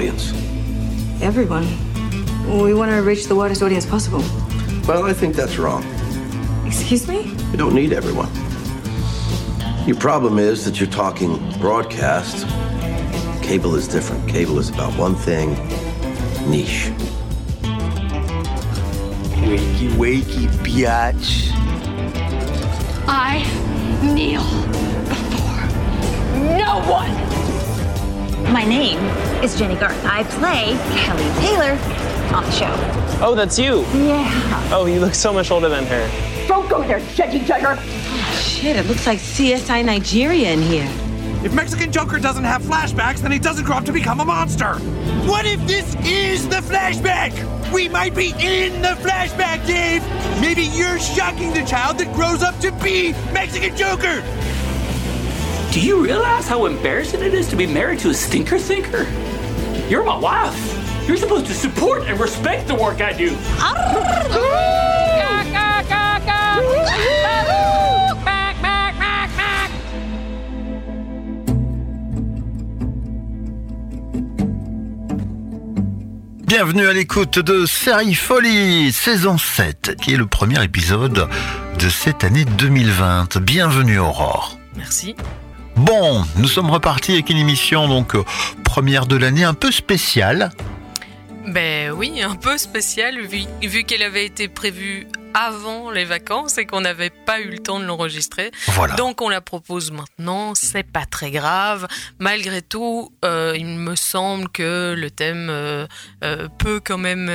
audience? Everyone. We want to reach the widest audience possible. Well, I think that's wrong. Excuse me? You don't need everyone. Your problem is that you're talking broadcast. Cable is different. Cable is about one thing niche. Wakey, wakey, biatch. I kneel before no one. My name is Jenny Garth. I play Kelly Taylor on the show. Oh, that's you. Yeah. Oh, you look so much older than her. Don't go there, Judgy Jugger. Shit, it looks like CSI Nigeria in here. If Mexican Joker doesn't have flashbacks, then he doesn't grow up to become a monster. What if this is the flashback? We might be in the flashback, Dave. Maybe you're shocking the child that grows up to be Mexican Joker. Do you realize how embarrassing it is to be married to a stinker thinker? You're my wife. You're supposed to support and respect the work I do. Bienvenue à l'écoute de Série Folie, saison 7, qui est le premier épisode de cette année 2020. Bienvenue Aurore. Merci. Bon, nous sommes repartis avec une émission donc euh, première de l'année un peu spéciale. Ben oui, un peu spécial vu, vu qu'elle avait été prévue avant les vacances et qu'on n'avait pas eu le temps de l'enregistrer. Voilà. Donc on la propose maintenant, c'est pas très grave. Malgré tout, euh, il me semble que le thème euh, euh, peut quand même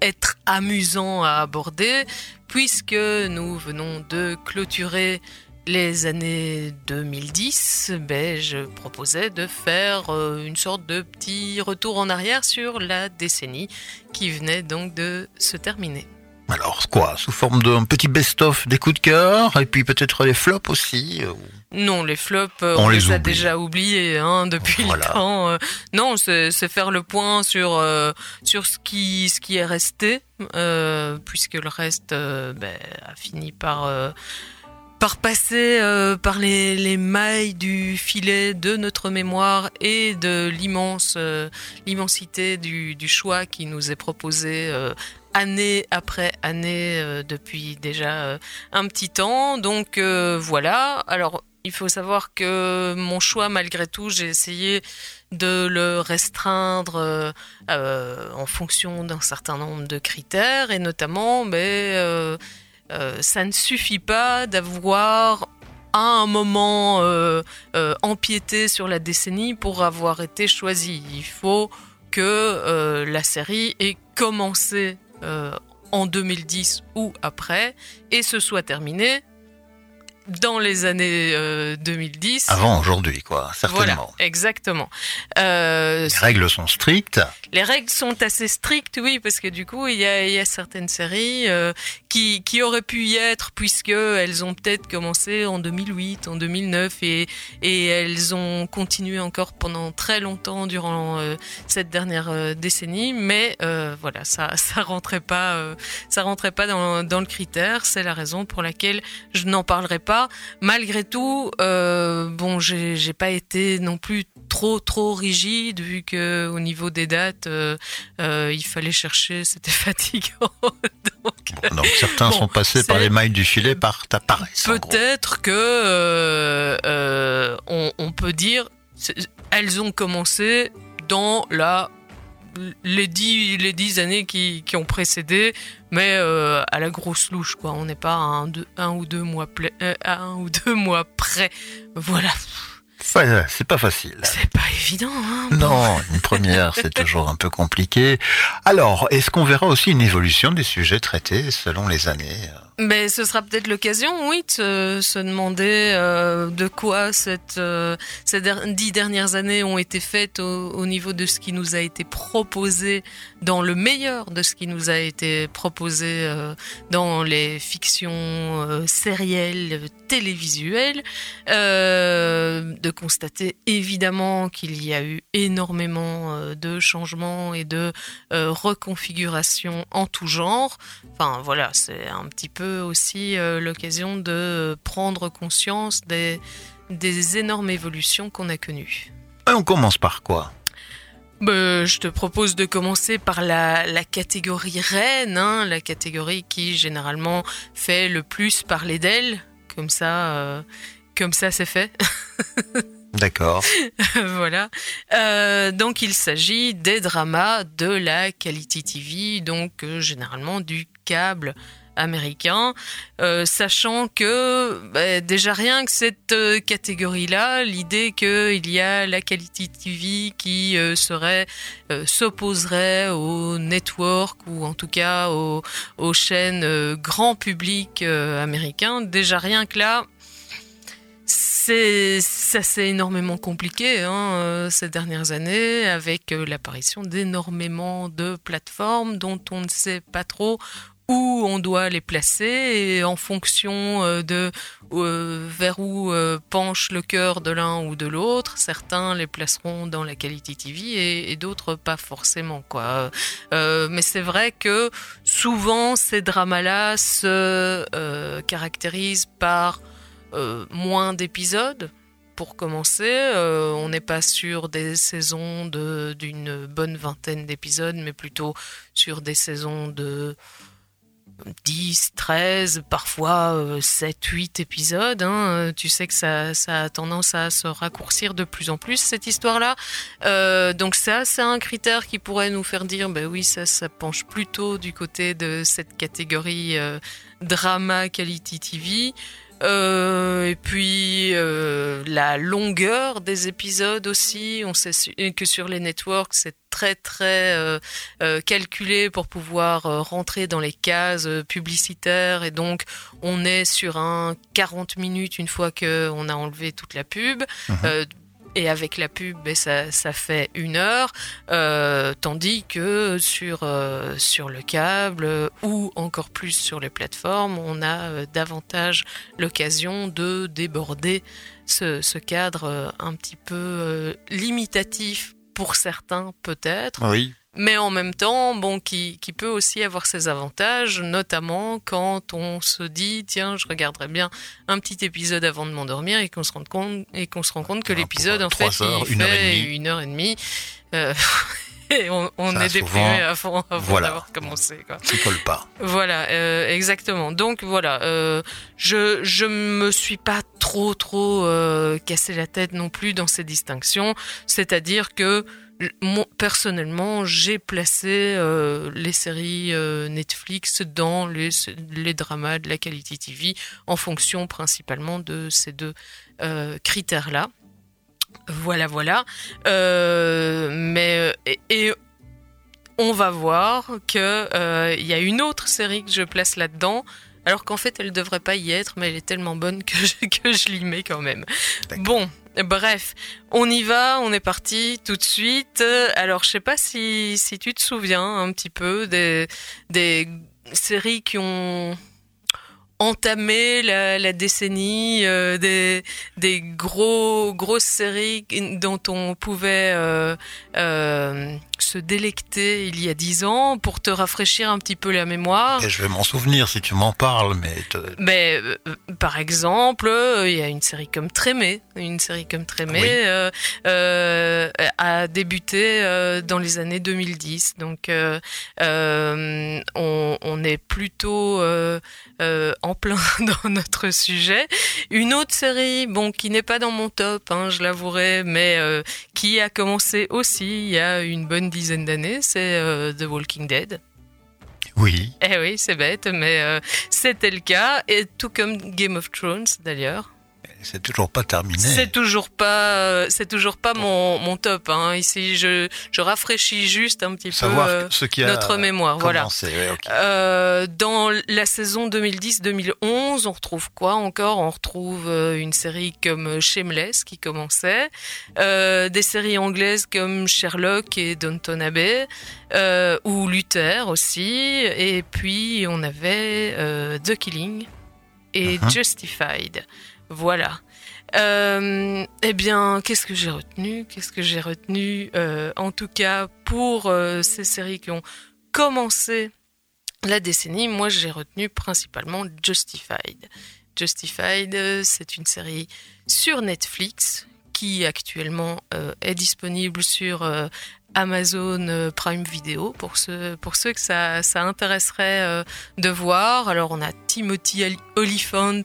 être amusant à aborder puisque nous venons de clôturer les années 2010, ben, je proposais de faire euh, une sorte de petit retour en arrière sur la décennie qui venait donc de se terminer. Alors quoi, sous forme d'un petit best-of des coups de cœur et puis peut-être les flops aussi. euh, Non, les flops, euh, On on, les a oublie. déjà oubliés hein, depuis Voilà. le temps. non, c'est faire le point sur euh, sur ce qui ce qui est resté, euh, puisque le reste euh, ben, a fini par par passer euh, par les, les mailles du filet de notre mémoire et de euh, l'immensité du, choix qui nous est proposé euh, année après année depuis déjà un petit temps. Donc voilà. Alors il faut savoir que mon choix, malgré tout, j'ai essayé de le restreindre en fonction d'un certain nombre de critères et notamment, ben, euh, euh, ça ne suffit pas d'avoir à un moment euh, euh, empiété sur la décennie pour avoir été choisi. Il faut que la série ait commencé en 2010 ou après et se soit terminée dans les années euh, 2010. Avant aujourd'hui, quoi, Voilà, certainement. exactement. Euh, Les règles sont strictes. Les règles sont assez strictes, oui, parce que du coup, il y a, certaines séries euh, qui, qui auraient pu y être, puisque elles ont peut-être commencé en 2008, en 2009, et, et elles ont continué encore pendant très longtemps durant euh, cette dernière euh, décennie. Mais voilà, ça, ça rentrait pas, ça rentrait pas dans, dans le critère. C'est la raison pour laquelle je n'en parlerai pas. Malgré tout, bon, j'ai pas été non plus trop trop rigide vu que au niveau des dates, euh, euh, il fallait chercher, c'était fatigant. Donc, Donc certains Bon, sont passés par les mailles du filet par ta paresse. Peut-être que euh, on, on peut dire, elles ont commencé dans la les dix, les dix années qui, qui ont précédé, mais à la grosse louche, quoi. On n'est pas à un, deux- un ou deux mois à un ou deux mois près. Voilà, c'est pas facile. c'est pas évident. Hein Non, une première, c'est toujours un peu compliqué. Alors, est-ce qu'on verra aussi une évolution des sujets traités selon les années Mais ce sera peut-être l'occasion, oui, de se, demander euh, de quoi cette, euh, ces dix dernières années ont été faites au, au niveau de ce qui nous a été proposé dans le meilleur de ce qui nous a été proposé euh, dans les fictions sérielles, télévisuelles, de constater évidemment qu'il y a eu énormément de changements et de reconfigurations en tout genre. Enfin voilà, c'est un petit peu aussi euh, l'occasion de prendre conscience des, des énormes évolutions qu'on a connues. Et on commence par quoi? Bah, je te propose de commencer par la, la catégorie reine, hein, la catégorie qui généralement fait le plus parler d'elle. Comme ça, euh, comme ça c'est fait. D'accord. voilà. Euh, donc il s'agit des dramas de la Quality TV, donc euh, généralement du câble américain, euh, sachant que bah, déjà rien que cette euh, catégorie-là, l'idée qu'il y a la Quality TV qui euh, serait s'opposerait au network ou en tout cas aux, chaînes grand public américain, déjà rien que là, c'est ça s'est énormément compliqué hein, ces dernières années avec l'apparition d'énormément de plateformes dont on ne sait pas trop où on doit les placer et en fonction euh, de euh, vers où euh, penche le cœur de l'un ou de l'autre, certains les placeront dans la qualité TV et, et d'autres pas forcément quoi. Mais c'est vrai que souvent ces dramas-là se caractérisent par moins d'épisodes. Pour commencer, on n'est pas sur des saisons d'une bonne vingtaine d'épisodes, mais plutôt sur des saisons de 10, 13, parfois euh, 7, 8 épisodes. hein. Euh, Tu sais que ça, ça a tendance à se raccourcir de plus en plus, cette histoire-là. Euh, donc ça, c'est un critère qui pourrait nous faire dire, ben oui, ça, ça penche plutôt du côté de cette catégorie euh, drama quality TV. Euh, et puis euh, la longueur des épisodes aussi. On sait que sur les networks, c'est très très euh, calculé pour pouvoir rentrer dans les cases publicitaires et donc on est sur un 40 minutes une fois que on a enlevé toute la pub. Euh, et avec la pub, ben, ça, ça fait une heure, euh, tandis que sur, euh, sur le câble euh, ou encore plus sur les plateformes, on a davantage l'occasion de déborder ce, ce cadre un petit peu limitatif pour certains peut-être, Oui. Mais en même temps, bon, qui, qui peut aussi avoir ses avantages, notamment quand on se dit, tiens, je regarderais bien un petit épisode avant de m'endormir et qu'on se rend compte, et qu'on se rend compte que Ah, l'épisode, en fait, heures, il une heure et fait demie. une heure et demie. Euh, et on, on Ça, est déprimé avant, avant voilà. d'avoir commencé, quoi. Ça colle pas. Voilà, euh, exactement. Donc voilà, euh, je je me suis pas trop trop euh, cassé la tête non plus dans ces distinctions. C'est-à-dire que mon- personnellement, j'ai placé euh, les séries euh, Netflix dans les les dramas de la qualité TV en fonction principalement de ces deux euh, critères-là. Voilà, voilà. Mais et, et on va voir que il y a une autre série que je place là-dedans. Alors qu'en fait, elle devrait pas y être, mais elle est tellement bonne que je, que je l'y mets quand même. Bon, bref, on y va, on est parti tout de suite. Alors, je sais pas si, si tu te souviens un petit peu des, des séries qui ont entamé la, la décennie, euh, des, des gros, grosses séries dont on pouvait euh, euh, se délecter il y a dix ans pour te rafraîchir un petit peu la mémoire. Et je vais m'en souvenir si tu m'en parles, mais te- Mais par exemple, il y a une série comme Trémé, une série comme Trémé Oui. a débuté dans les années 2010. Donc on, on est plutôt en plein dans notre sujet. Une autre série, bon, qui n'est pas dans mon top, hein, je l'avouerai, mais euh, qui a commencé aussi il y a une bonne dizaine d'années, c'est euh, The Walking Dead. oui. Eh oui, c'est bête, mais euh, c'était le cas, et tout comme Game of Thrones d'ailleurs. C'est toujours pas terminé. C'est toujours pas, euh, c'est toujours pas mon, mon top. Hein. Ici, je, je rafraîchis juste un petit Savoir peu euh, ce qui a notre mémoire. Voilà. Euh, dans la saison 2010-2011, on retrouve quoi encore? On retrouve une série comme Shameless qui commençait, euh, des séries anglaises comme Sherlock et Downton Abbey, ou Luther aussi, et puis on avait The Killing et Mhm. Justified. Voilà. Euh, eh bien, qu'est-ce que j'ai retenu? Qu'est-ce que j'ai retenu? Euh, En tout cas, pour euh, ces séries qui ont commencé la décennie, moi j'ai retenu principalement Justified. Justified, c'est une série sur Netflix qui actuellement est disponible sur Amazon Prime Video pour ceux, que ça, intéresserait de voir. Alors on a Timothy Oliphant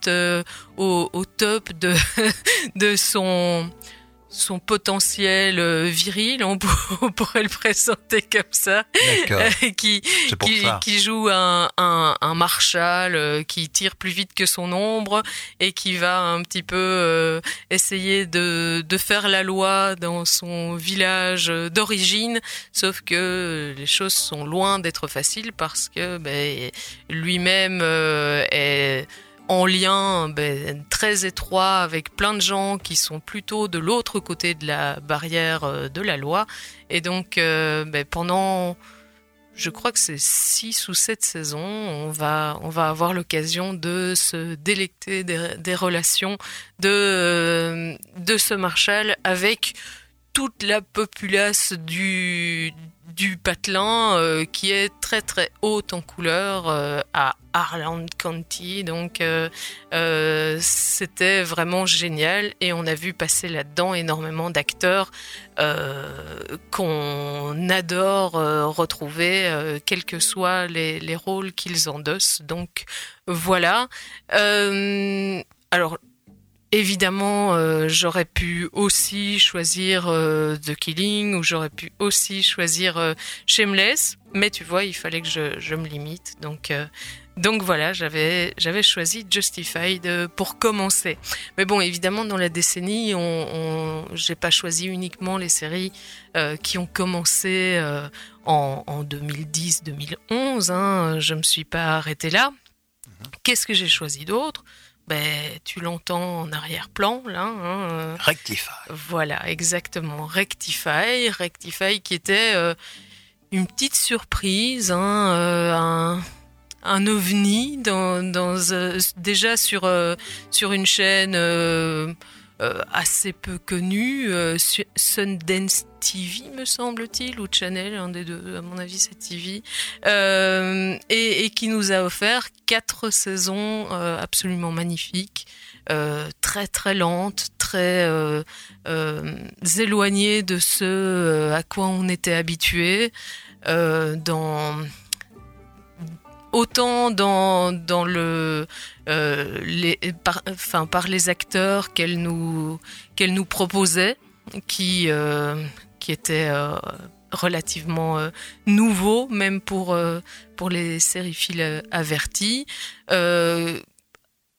au, au, top de son son potentiel euh, viril, on, pourrait le présenter comme ça, euh, qui, qui, qui, joue un, un, un Marshall euh, qui tire plus vite que son ombre et qui va un petit peu essayer de, de faire la loi dans son village d'origine, sauf que les choses sont loin d'être faciles parce que ben, lui-même est en lien ben, très étroit avec plein de gens qui sont plutôt de l'autre côté de la barrière euh, de la loi. Et donc, euh, ben, pendant, je crois que c'est six ou sept saisons, on va, avoir l'occasion de se délecter des, relations de, euh, de ce Marshall avec toute la populace du, du patelin euh, qui est très très haute en couleur euh, à Harlan County. Donc euh, c'était vraiment génial et on a vu passer là-dedans énormément d'acteurs qu'on adore retrouver, quels que soient les, les rôles qu'ils endossent. Donc voilà. alors Évidemment, euh, j'aurais pu aussi choisir euh, The Killing ou j'aurais pu aussi choisir euh, Shameless, mais tu vois, il fallait que je, je me limite. Donc, donc voilà, j'avais j'avais choisi Justified pour commencer. Mais bon, évidemment, dans la décennie, on, on j'ai pas choisi uniquement les séries qui ont commencé en, en 2010-2011. Hein, je me suis pas arrêtée là. Mhm. Qu'est-ce que j'ai choisi d'autre? Ben, tu l'entends en arrière-plan, là. Hein, euh. Rectify. Voilà, exactement. Rectify. Rectify qui était euh, une petite surprise, hein, euh, un, un, ovni dans, dans déjà sur, sur une chaîne assez peu connu, euh, Sundance TV me semble-t-il, ou Channel, un des deux, à mon avis c'est TV, euh, et, qui nous a offert quatre saisons euh, absolument magnifiques, très très lentes, très éloignées de ce à quoi on était habitué, dans autant dans, dans le euh, les, par, par les acteurs qu'elle nous qu'elle nous proposait, qui euh, qui étaient euh, relativement nouveaux, même pour pour les sériphiles avertis,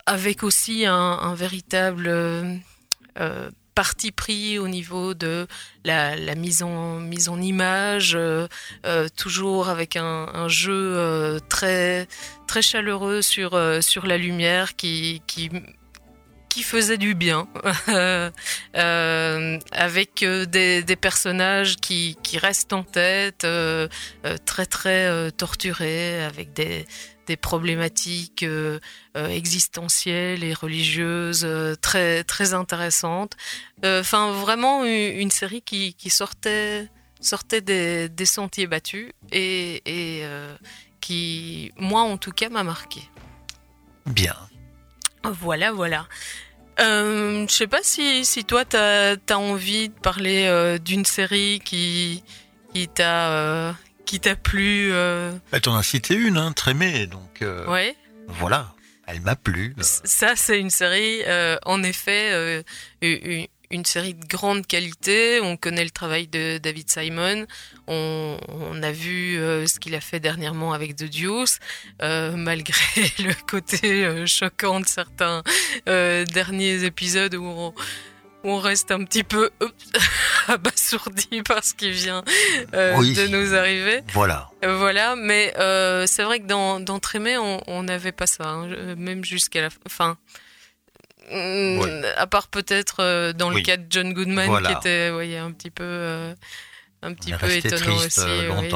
avec aussi un véritable parti pris au niveau de la, mise en mise en image, euh, euh, toujours avec un, jeu euh, très très chaleureux sur la lumière qui qui qui faisait du bien, avec des, des, personnages qui, qui restent en tête, très très torturés, avec des, des problématiques euh, euh, existentielles et religieuses euh, très très intéressantes. Enfin, vraiment une, série qui, qui, sortait sortait des, des sentiers battus et, et qui, moi en tout cas, m'a marqué. Bien. Voilà, voilà. Euh, je sais pas si, si toi, tu as, as, envie de parler d'une série qui, qui t'a qui t'a plu. Bah, T'en as cité une, hein, Trémé, donc. Euh, ouais. Voilà, elle m'a plu. Ça, c'est une série, euh, en effet, une, une, série de grande qualité. On connaît le travail de David Simon. On, on a vu euh, ce qu'il a fait dernièrement avec The Deuce, malgré le côté choquant de certains derniers épisodes où on on reste un petit peu abasourdi par ce qui vient euh, de nous arriver. Voilà. Euh, voilà, mais euh, c'est vrai que dans, dans Trémé, on n'avait pas ça, hein, même jusqu'à la fin. À part peut-être dans le cas de John Goodman, qui était voyez, un petit peu un petit peu étonnant aussi. Oui,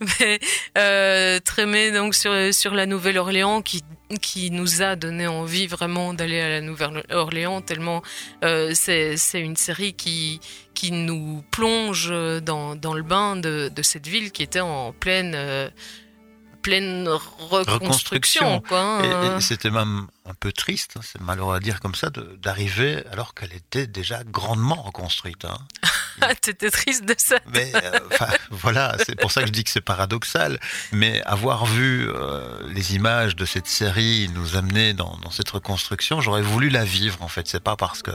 Mais euh, Trémé donc sur sur la Nouvelle-Orléans qui qui nous a donné envie vraiment d'aller à la Nouvelle-Orléans tellement euh, c'est une série qui qui nous plonge dans dans le bain de de cette ville qui était en pleine euh, pleine reconstruction. Hein. C'était même un peu triste, hein, c'est malheureux à dire comme ça, d'arriver alors qu'elle était déjà grandement reconstruite. hein. Ah, T'étais triste de ça. Mais euh, voilà, c'est pour ça que je dis que c'est paradoxal. Mais avoir vu euh, les images de cette série nous amener dans, dans cette reconstruction, j'aurais voulu la vivre en fait. C'est pas parce que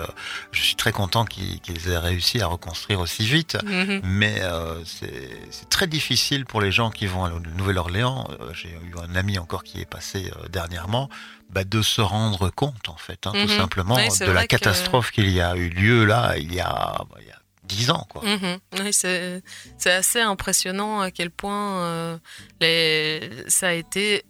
je suis très content qu'ils aient réussi à reconstruire aussi vite, Mhm. mais euh, c'est très difficile pour les gens qui vont à la Nouvelle-Orléans. J'ai eu un ami encore qui est passé dernièrement. Bah, de se rendre compte en fait, hein, tout Mhm. simplement, Oui, de la catastrophe qu'il y a eu lieu là il y a, bah, il y a dix ans. Quoi. Mhm. Oui, c'est c'est assez impressionnant à quel point euh, les, ça a été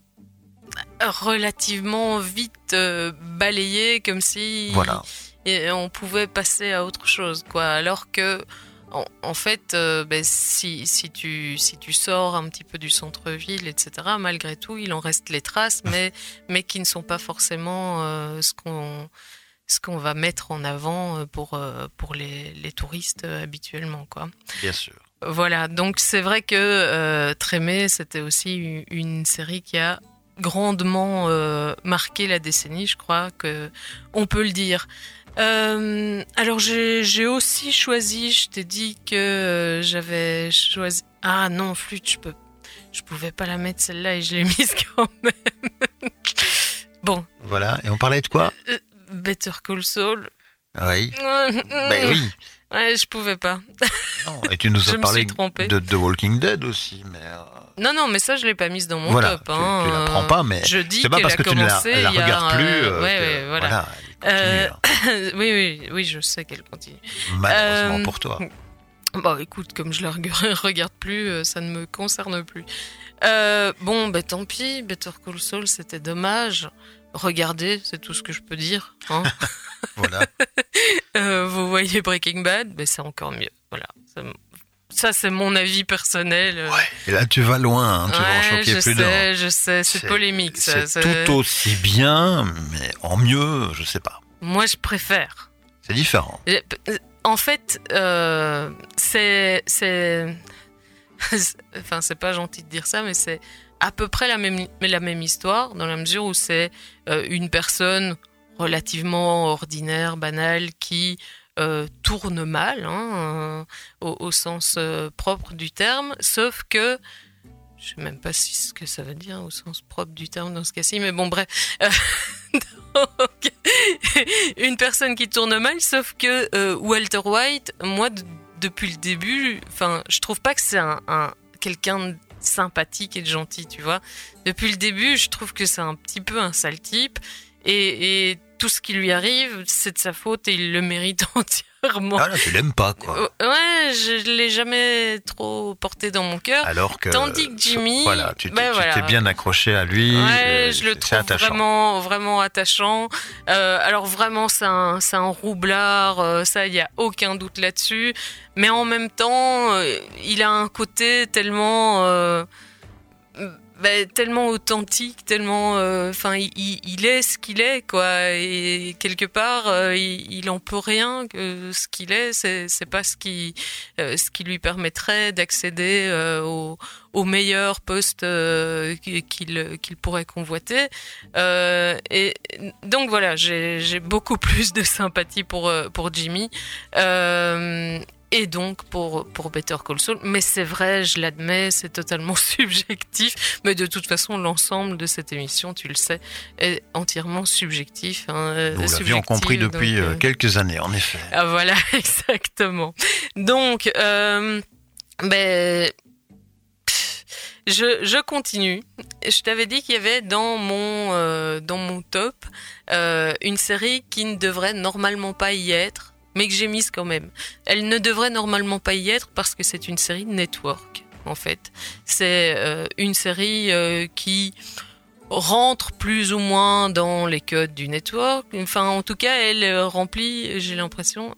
relativement vite euh, balayé, comme si Voilà. et on pouvait passer à autre chose, quoi. Alors que, en, en fait, euh, ben, si, si, tu, si tu sors un petit peu du centre-ville, etc., malgré tout, il en reste les traces, mais, mais qui ne sont pas forcément euh, ce qu'on ce qu'on va mettre en avant euh, pour, pour les, les touristes habituellement, quoi. Bien sûr. Voilà, donc c'est vrai que euh, Trémé, c'était aussi une, une série qui a grandement euh, marqué la décennie, je crois que on peut le dire. Euh, alors j'ai aussi choisi, je t'ai dit que euh, j'avais choisi. Ah non, flûte, je peux, je pouvais pas la mettre celle-là et je l'ai mise quand même. bon, Voilà. Et on parlait de quoi? Euh, Better Call Saul. Oui. ben oui. Ouais, je pouvais pas. Non, et tu nous as parlé de The Walking Dead aussi, mais euh, Non, non, mais ça, je l'ai pas mise dans mon voilà, top. tu, hein. tu la prends pas, mais je dis c'est pas parce que tu ne la, la regardes plus. ouais, ouais, voilà. Continue, Euh, oui, oui, oui, je sais qu'elle continue. Malheureusement euh, pour toi. Bon, écoute, comme je la reg- regarde plus, euh, ça ne me concerne plus. Euh, bon, ben tant pis, Better Call Saul, c'était dommage. Regardez, c'est tout ce que je peux dire. hein. Voilà. Euh, vous voyez Breaking Bad, ben c'est encore mieux. Voilà. Ça, ça, c'est mon avis personnel. euh. Et là, tu vas loin, hein, tu vas en Ouais, choquer je plus sais, je sais, c'est polémique. C'est tout aussi bien, mais en mieux, je sais pas. Moi, je préfère. C'est différent. Euh, En fait, euh, c'est, c'est, enfin, c'est pas gentil de dire ça, mais c'est à peu près la même, la même histoire dans la mesure où c'est euh, une personne relativement ordinaire, banale, qui euh, tourne mal, hein, euh, au, sens euh, propre du terme, sauf que je sais même pas si ce que ça veut dire au sens propre du terme dans ce cas-ci, mais bon, bref. Une personne qui tourne mal, sauf que Walter White, moi, depuis le début, enfin, je trouve pas que c'est un, un- quelqu'un de sympathique et de gentil, tu vois. Depuis le début, je trouve que c'est un petit peu un sale type, et, et tout ce qui lui arrive, c'est de sa faute et il le mérite entièrement. Ah là, tu l'aimes pas, quoi. Euh, Ouais, je l'ai jamais trop porté dans mon cœur. Alors que. Tandis que Jimmy, Voilà, tu t'es voilà. t'es bien accroché à lui. Ouais, euh, je le trouve attachant. vraiment, vraiment attachant. Euh, alors vraiment, c'est un, c'est un roublard, euh, ça, il y a aucun doute là-dessus. Mais en même temps, euh, il a un côté tellement, ben, tellement authentique, tellement, euh, enfin, il, est ce qu'il est, quoi. Et quelque part, euh, il, il en peut rien ce qu'il est, c'est, c'est pas ce qui, euh, ce qui lui permettrait d'accéder au, au meilleur poste qu'il, qu'il pourrait convoiter. Et donc voilà, j'ai, j'ai beaucoup plus de sympathie pour, pour Jimmy. Euh, et donc pour, pour Better Call Saul. Mais c'est vrai, je l'admets, c'est totalement subjectif. Mais de toute façon, l'ensemble de cette émission, tu le sais, est entièrement subjectif. Hein, Nous l'avions compris depuis donc, euh, euh, quelques années, en effet. ah, voilà, exactement. Donc, euh, ben, pff, je, je continue. Je t'avais dit qu'il y avait dans mon, euh, dans mon top euh, une série qui ne devrait normalement pas y être, mais que j'ai mise quand même. Elle ne devrait normalement pas y être parce que c'est une série network, en fait. C'est euh, une série euh, qui rentre plus ou moins dans les codes du network. Enfin, en tout cas, elle euh, remplit, j'ai l'impression,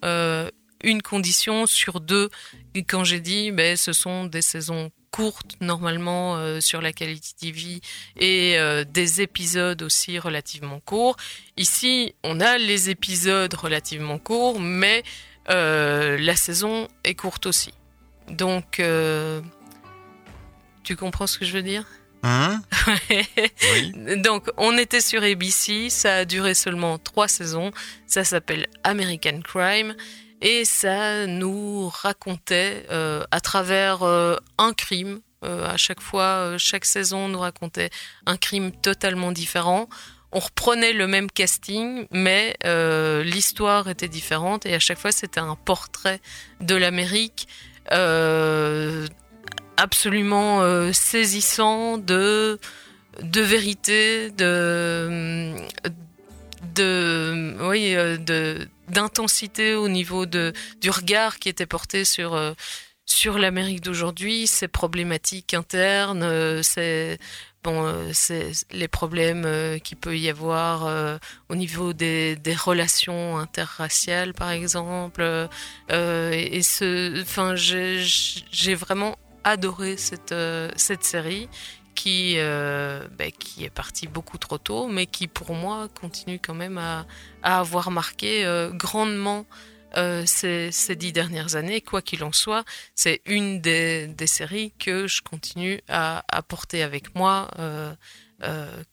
une condition sur deux. Et quand j'ai dit, ben, ce sont des saisons courtes normalement euh, sur la qualité TV et euh, des épisodes aussi relativement courts. Ici, on a les épisodes relativement courts, mais euh, la saison est courte aussi. Donc, tu comprends ce que je veux dire? Hein? Donc, on était sur ABC, ça a duré seulement trois saisons. Ça s'appelle American Crime et ça nous racontait euh, à travers euh, un crime. Euh, à chaque fois, chaque saison nous racontait un crime totalement différent. On reprenait le même casting, mais l'histoire était différente et à chaque fois c'était un portrait de l'Amérique absolument saisissant de de vérité, de de oui de d'intensité au niveau de du regard qui était porté sur euh, sur l'Amérique d'aujourd'hui, ses problématiques internes, c'est bon, c'est les problèmes qu'il peut y avoir au niveau des, des, relations interraciales, par exemple. et, ce, j'ai vraiment adoré cette, euh, cette série qui, euh, ben, qui est partie beaucoup trop tôt, mais qui pour moi continue quand même à, à avoir marqué euh, grandement ces, ces, dix dernières années. Quoi qu'il en soit, c'est une des, des, séries que je continue à, à porter avec moi.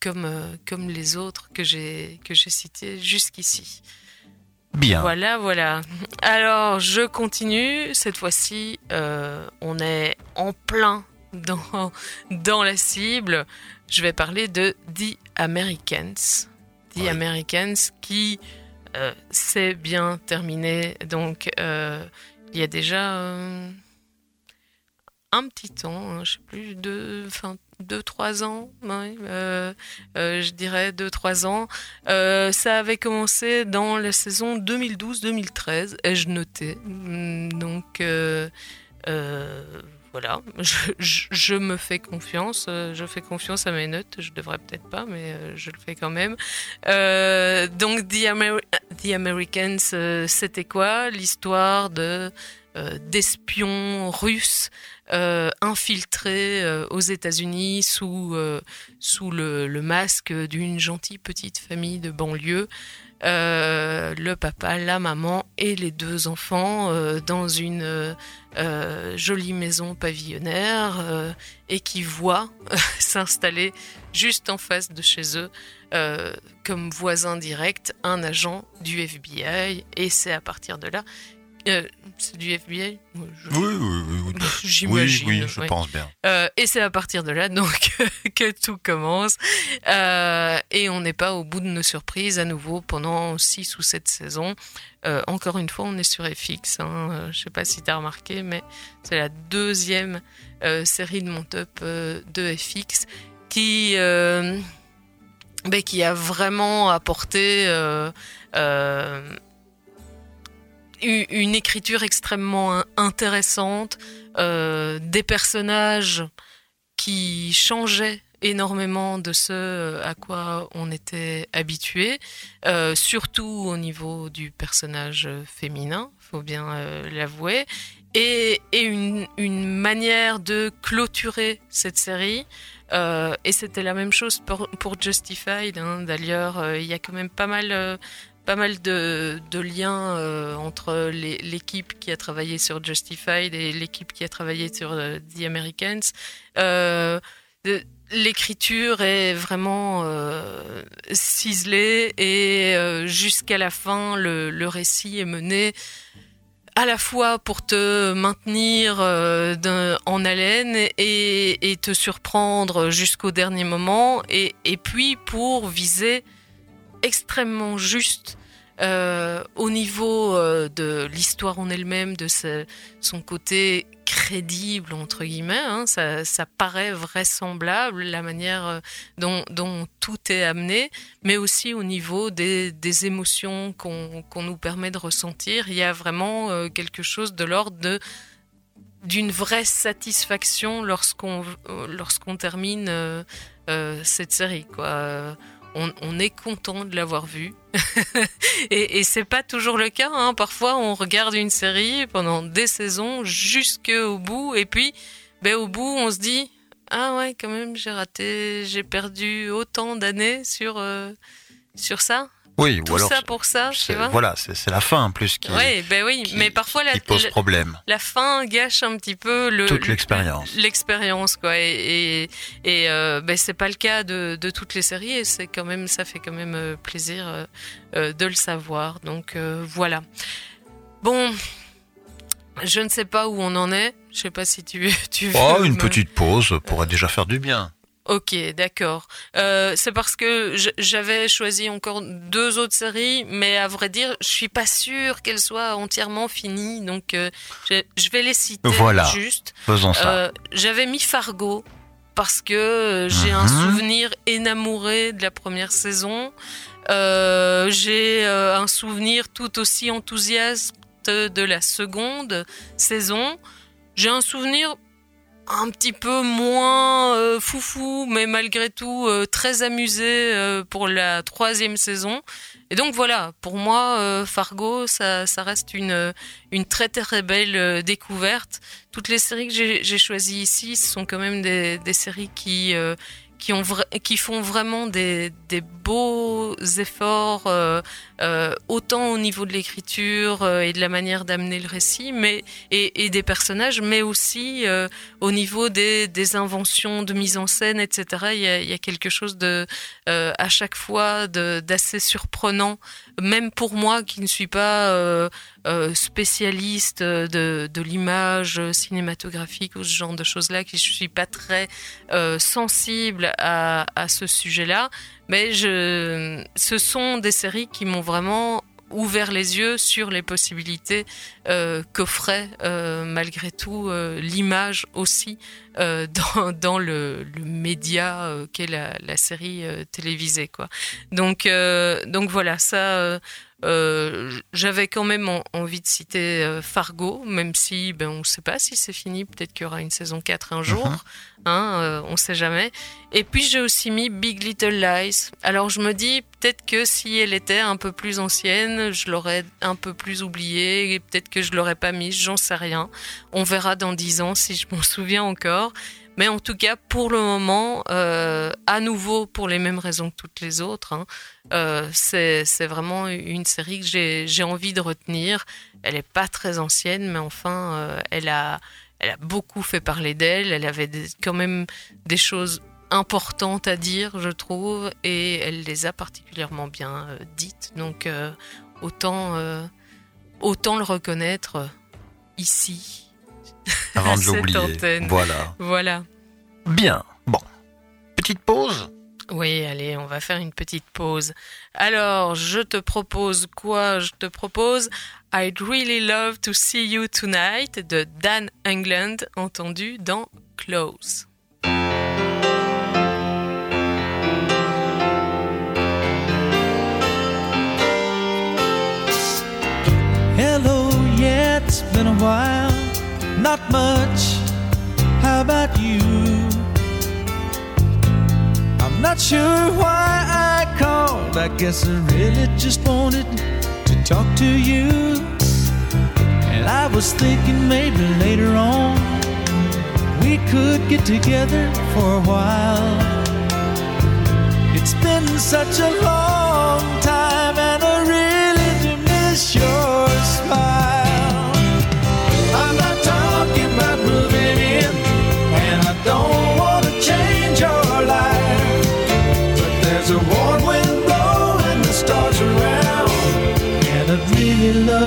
comme, comme les autres que j'ai que j'ai citées jusqu'ici. Bien. Voilà, voilà. Alors, je continue. Cette fois-ci, euh, on est en plein dans, dans la cible. Je vais parler de The Americans. The Americans qui euh, s'est bien terminé. Donc, euh, il y a déjà un petit temps, hein, je sais plus, deux, enfin, deux, trois ans, euh, euh, je dirais deux, trois ans. Euh, ça avait commencé dans la saison 2012-2013, ai-je noté. Mm, donc, voilà, je, je, me fais confiance, je fais confiance à mes notes, je devrais peut-être pas, mais je le fais quand même. donc, The, The Americans, c'était quoi? L'histoire de d'espions russes euh, infiltré euh, aux États-Unis sous, euh, sous le, masque d'une gentille petite famille de banlieue. Euh, le papa, la maman et les deux enfants euh, dans une euh, jolie maison pavillonnaire et qui voient s'installer juste en face de chez eux comme voisin direct un agent du FBI et c'est à partir de là euh, c'est du FBI Oui, oui, oui. J'imagine. Oui, je pense bien. Euh, et c'est à partir de là donc que tout commence. Euh, et on n'est pas au bout de nos surprises à nouveau pendant 6 ou 7 saisons. encore une fois, on est sur FX. Hein. je sais pas si tu as remarqué, mais c'est la deuxième série de mon top de FX qui, ben, qui a vraiment apporté une écriture extrêmement intéressante, euh, des personnages qui changeaient énormément de ce à quoi on était habitué, euh, surtout au niveau du personnage féminin, faut bien euh, l'avouer, et, une, manière de clôturer cette série. Euh, et c'était la même chose pour, Justified. Hein. D'ailleurs, euh, il y a quand même pas mal pas mal de, liens euh, entre l'équipe qui a travaillé sur Justified et l'équipe qui a travaillé sur euh, The Americans. Euh, l'écriture est vraiment ciselée et jusqu'à la fin, le, récit est mené à la fois pour te maintenir en haleine et, te surprendre jusqu'au dernier moment, et, et puis pour viser extrêmement juste euh, au niveau euh, de l'histoire en elle-même, de son côté crédible entre guillemets, hein, ça, paraît vraisemblable la manière euh, dont, tout est amené, mais aussi au niveau des, émotions qu'on nous permet de ressentir, il y a vraiment quelque chose de l'ordre d'une vraie satisfaction lorsqu'on lorsqu'on termine cette série quoi on, est content de l'avoir vu. et, et c'est pas toujours le cas. Hein. Parfois, on regarde une série pendant des saisons jusqu'au bout, et puis, ben, au bout, on se dit ah ouais, quand même, j'ai raté, j'ai perdu autant d'années sur euh, sur ça Oui, tout ou alors ça pour ça, voilà, c'est la fin en plus qui, Oui, ben oui, mais parfois la, pose problème. la fin gâche un petit peu le Toute le- l'expérience. L'expérience, quoi. Et, et, et, euh, ben, c'est pas le cas de, de toutes les séries, et c'est quand même, ça fait quand même euh, plaisir euh, euh, de le savoir. Donc euh, voilà. Bon, je ne sais pas où on en est. Je sais pas si tu, tu veux. Oh, une me- petite pause pourrait déjà faire du bien. Ok, d'accord. Euh, c'est parce que j'avais choisi encore deux autres séries, mais à vrai dire, je suis pas sûre qu'elles soient entièrement finies, donc euh, je, vais les citer Voilà. juste. Faisons ça. Euh, j'avais mis Fargo parce que j'ai un Mhm. souvenir énamouré de la première saison. J'ai un souvenir tout aussi enthousiaste de la seconde saison. J'ai un souvenir un petit peu moins euh, foufou, mais malgré tout euh, très amusé euh, pour la troisième saison. Et donc voilà, pour moi, Fargo, ça, ça reste une, une très très belle découverte. Toutes les séries que j'ai choisies ici, ce sont quand même des, séries qui, qui, font vraiment des, beaux efforts, euh, euh, autant au niveau de l'écriture euh, et de la manière d'amener le récit, et, des personnages, mais aussi au niveau des, inventions de mise en scène, etc. Il y a, quelque chose à chaque fois d'assez surprenant, même pour moi qui ne suis pas euh, euh, spécialiste de, de l'image cinématographique ou ce genre de choses-là, qui je suis pas très euh, sensible à, ce sujet-là. Mais ce sont des séries qui m'ont vraiment ouvert les yeux sur les possibilités euh, qu'offrait euh, malgré tout euh, l'image aussi euh, dans, dans le, le média euh, qu'est la, la série euh, télévisée quoi. Donc donc voilà ça euh, j'avais quand même en- envie de citer euh, Fargo, même si ben, on ne sait pas si c'est fini, peut-être qu'il y aura une saison 4 un jour, Mhm. hein, euh, on ne sait jamais. Et puis j'ai aussi mis Big Little Lies. Alors je me dis peut-être que si elle était un peu plus ancienne, je l'aurais un peu plus oubliée, et peut-être que je l'aurais pas mise, j'en sais rien. On verra dans 10 ans si je m'en souviens encore. Mais en tout cas, pour le moment, euh, à nouveau, pour les mêmes raisons que toutes les autres, hein, euh, c'est vraiment une série que j'ai envie de retenir. Elle est pas très ancienne, mais enfin, euh, elle a elle a beaucoup fait parler d'elle. Elle avait quand même des choses importantes à dire, je trouve, et elle les a particulièrement bien dites. Donc, autant autant le reconnaître ici. Avant de l'oublier. Voilà. Voilà. Bien. Bon. Petite pause. Oui, allez, on va faire une petite pause. Alors, je te propose quoi Je te propose? I'd Really Love to See You Tonight de Dan England, entendu dans Close. Hello, yeah, it's been a while. Not much. How about you? I'm not sure why I called. I guess I really just wanted to talk to you. And I was thinking maybe later on we could get together for a while. It's been such a long time,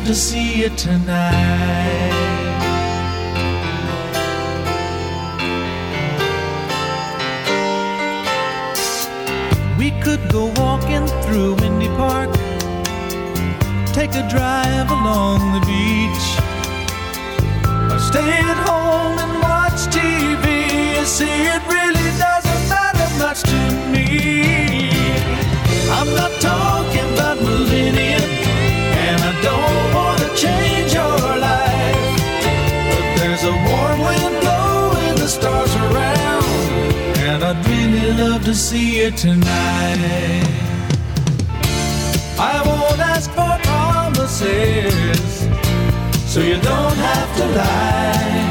to see you tonight. We could go walking through Windy Park, take a drive along the beach, or stay at home and watch TV. You see, to see you tonight. I won't ask for promises, so you don't have to lie.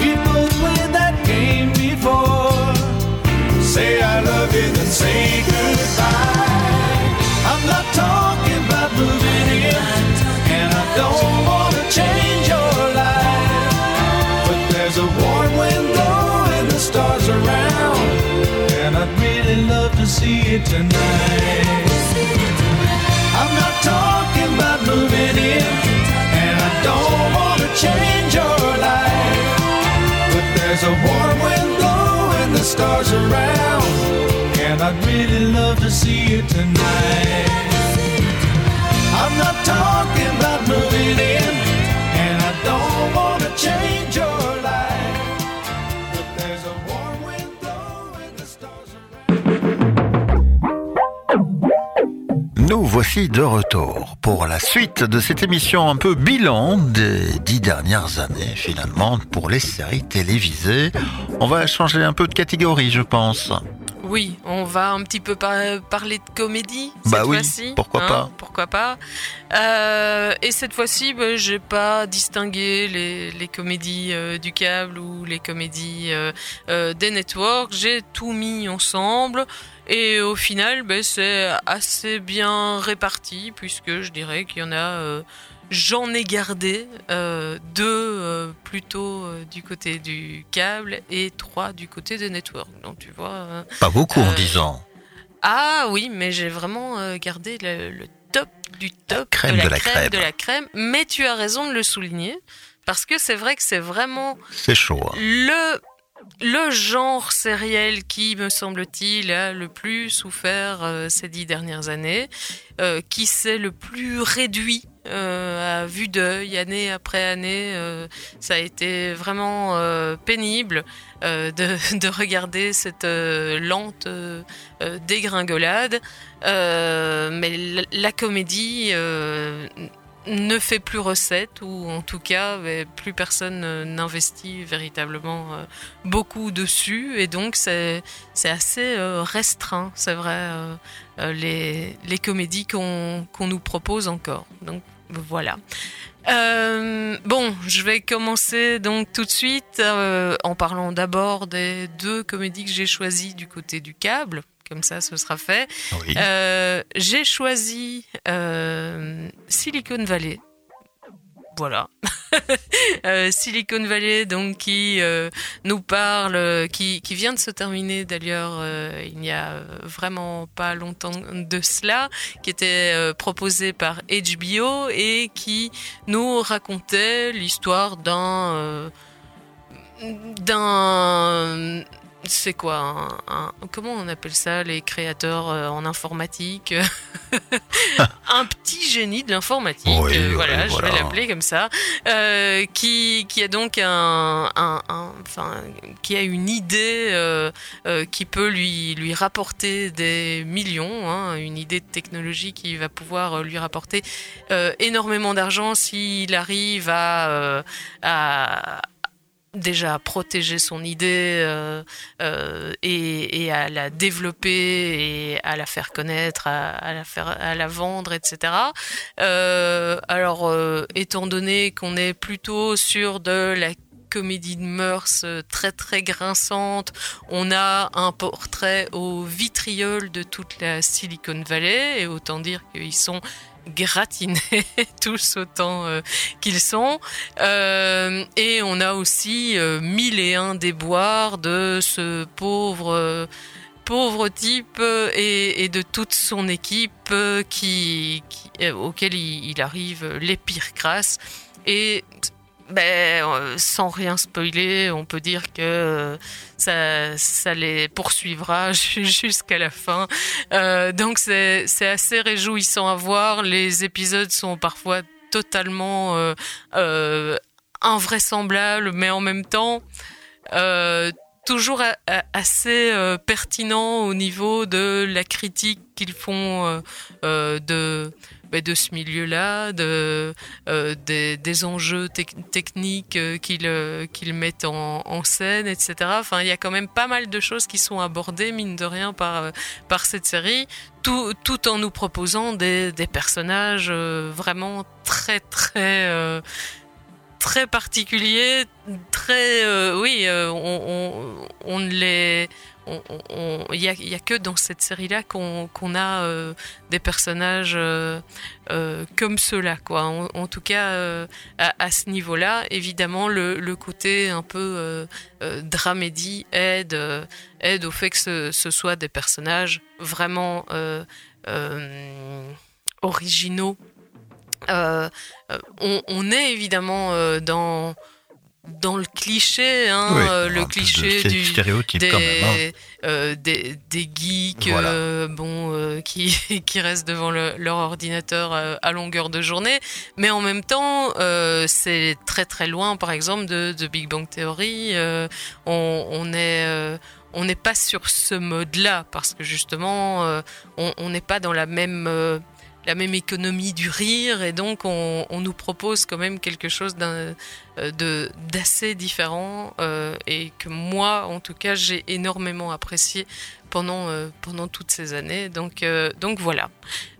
We both played that game before. Say I love you, then say goodbye. I'm not talking about moving in, and I don't want to change your life. But there's a warm wind blowing, the stars are around tonight. I'm not talking about moving in, and I don't want to change your life. But there's a warm wind blowing the stars around, and I'd really love to see you tonight. I'm not talking about moving in, Nous voici de retour pour la suite de cette émission un peu bilan des dix dernières années finalement pour les séries télévisées. On va changer un peu de catégorie je pense. Oui, on va un petit peu par- parler de comédie Bah cette oui, fois-ci. pourquoi pas. Pourquoi pas Euh, Et cette fois-ci, bah, j'ai pas distingué les, les comédies euh, du câble ou les comédies euh, des networks. J'ai tout mis ensemble. Et au final, bah, c'est assez bien réparti, puisque je dirais qu'il y en a... euh, J'en ai gardé euh, deux euh, plutôt du côté du câble et trois du côté des networks. Donc tu vois. Pas beaucoup en ans. ah oui, mais j'ai vraiment gardé le, le top du top crème de la, de la crème, crème. de la crème. Mais tu as raison de le souligner parce que c'est vrai que c'est vraiment C'est chaud. hein. le le genre sériel qui, me semble-t-il, a le plus souffert euh, ces dix dernières années, euh, qui s'est le plus réduit euh, à vue d'œil, année après année. ça a été vraiment pénible de, de regarder cette lente dégringolade. Mais la, comédie ne fait plus recette ou en tout cas euh, plus personne euh, n'investit véritablement euh, beaucoup dessus. Et donc c'est assez euh, restreint c'est vrai les les comédies qu'on nous propose encore. Donc voilà. Bon, je vais commencer donc tout de suite en parlant d'abord des deux comédies que j'ai choisies du côté du câble. Comme ça, ce sera fait. Oui. Euh, j'ai choisi euh, Silicon Valley. Voilà. Euh, Silicon Valley, donc qui nous parle, qui, qui vient de se terminer d'ailleurs il n'y a vraiment pas longtemps de cela, qui était proposé par HBO et qui nous racontait l'histoire d'un d'un c'est quoi un, un- comment on appelle ça les créateurs euh, en informatique? Un petit génie de l'informatique Oui, euh, oui, voilà je voilà. vais l'appeler comme ça euh, qui qui a donc un, enfin qui a une idée qui peut lui lui rapporter des millions hein, une idée de technologie qui va pouvoir lui rapporter énormément d'argent s'il arrive à, à déjà à protéger son idée euh, euh, et, à la développer et à la faire connaître, à, la vendre, etc. Euh, alors, étant donné qu'on est plutôt sur de la comédie de mœurs très très grinçante. On a un portrait au vitriol de toute la Silicon Valley et autant dire qu'ils sont gratinés tous autant euh, qu'ils sont. Euh, et on a aussi euh, mille et un déboires de ce pauvre pauvre type et, de toute son équipe qui, auquel il, il arrive les pires crasses et ben, euh, sans rien spoiler, on peut dire que euh, ça, ça les poursuivra ju- jusqu'à la fin. Euh, donc c'est assez réjouissant à voir. Les épisodes sont parfois totalement invraisemblables, mais en même temps toujours assez euh, pertinent au niveau de la critique qu'ils font de de ce milieu-là, euh, des, des enjeux tec- techniques euh, qu'ils euh, qu'ils mettent en, scène, etc. Enfin, il y a quand même pas mal de choses qui sont abordées mine de rien par par cette série, tout tout en nous proposant des des personnages vraiment très très très particuliers, très oui, on, on, on les il n'y a, que dans cette série-là qu'on a euh, des personnages euh, euh, comme ceux-là. Quoi. En, tout cas, à, ce niveau-là, évidemment, le, côté un peu dramédie aide, aide au fait que ce, soit des personnages vraiment originaux. On, est évidemment dans dans le cliché, hein, euh, le cliché du stéréotype des, quand même, hein. euh, des, des, geeks, euh, bon, qui qui restent devant leur ordinateur à longueur de journée, mais en même temps, c'est très très loin, par exemple, de, de Big Bang Theory. On, on, est on n'est pas sur ce mode-là parce que justement, on n'est pas dans la même la même économie du rire et donc on, nous propose quand même quelque chose euh, d'assez différent euh, et que moi en tout cas j'ai énormément apprécié pendant euh, pendant toutes ces années. Donc donc voilà.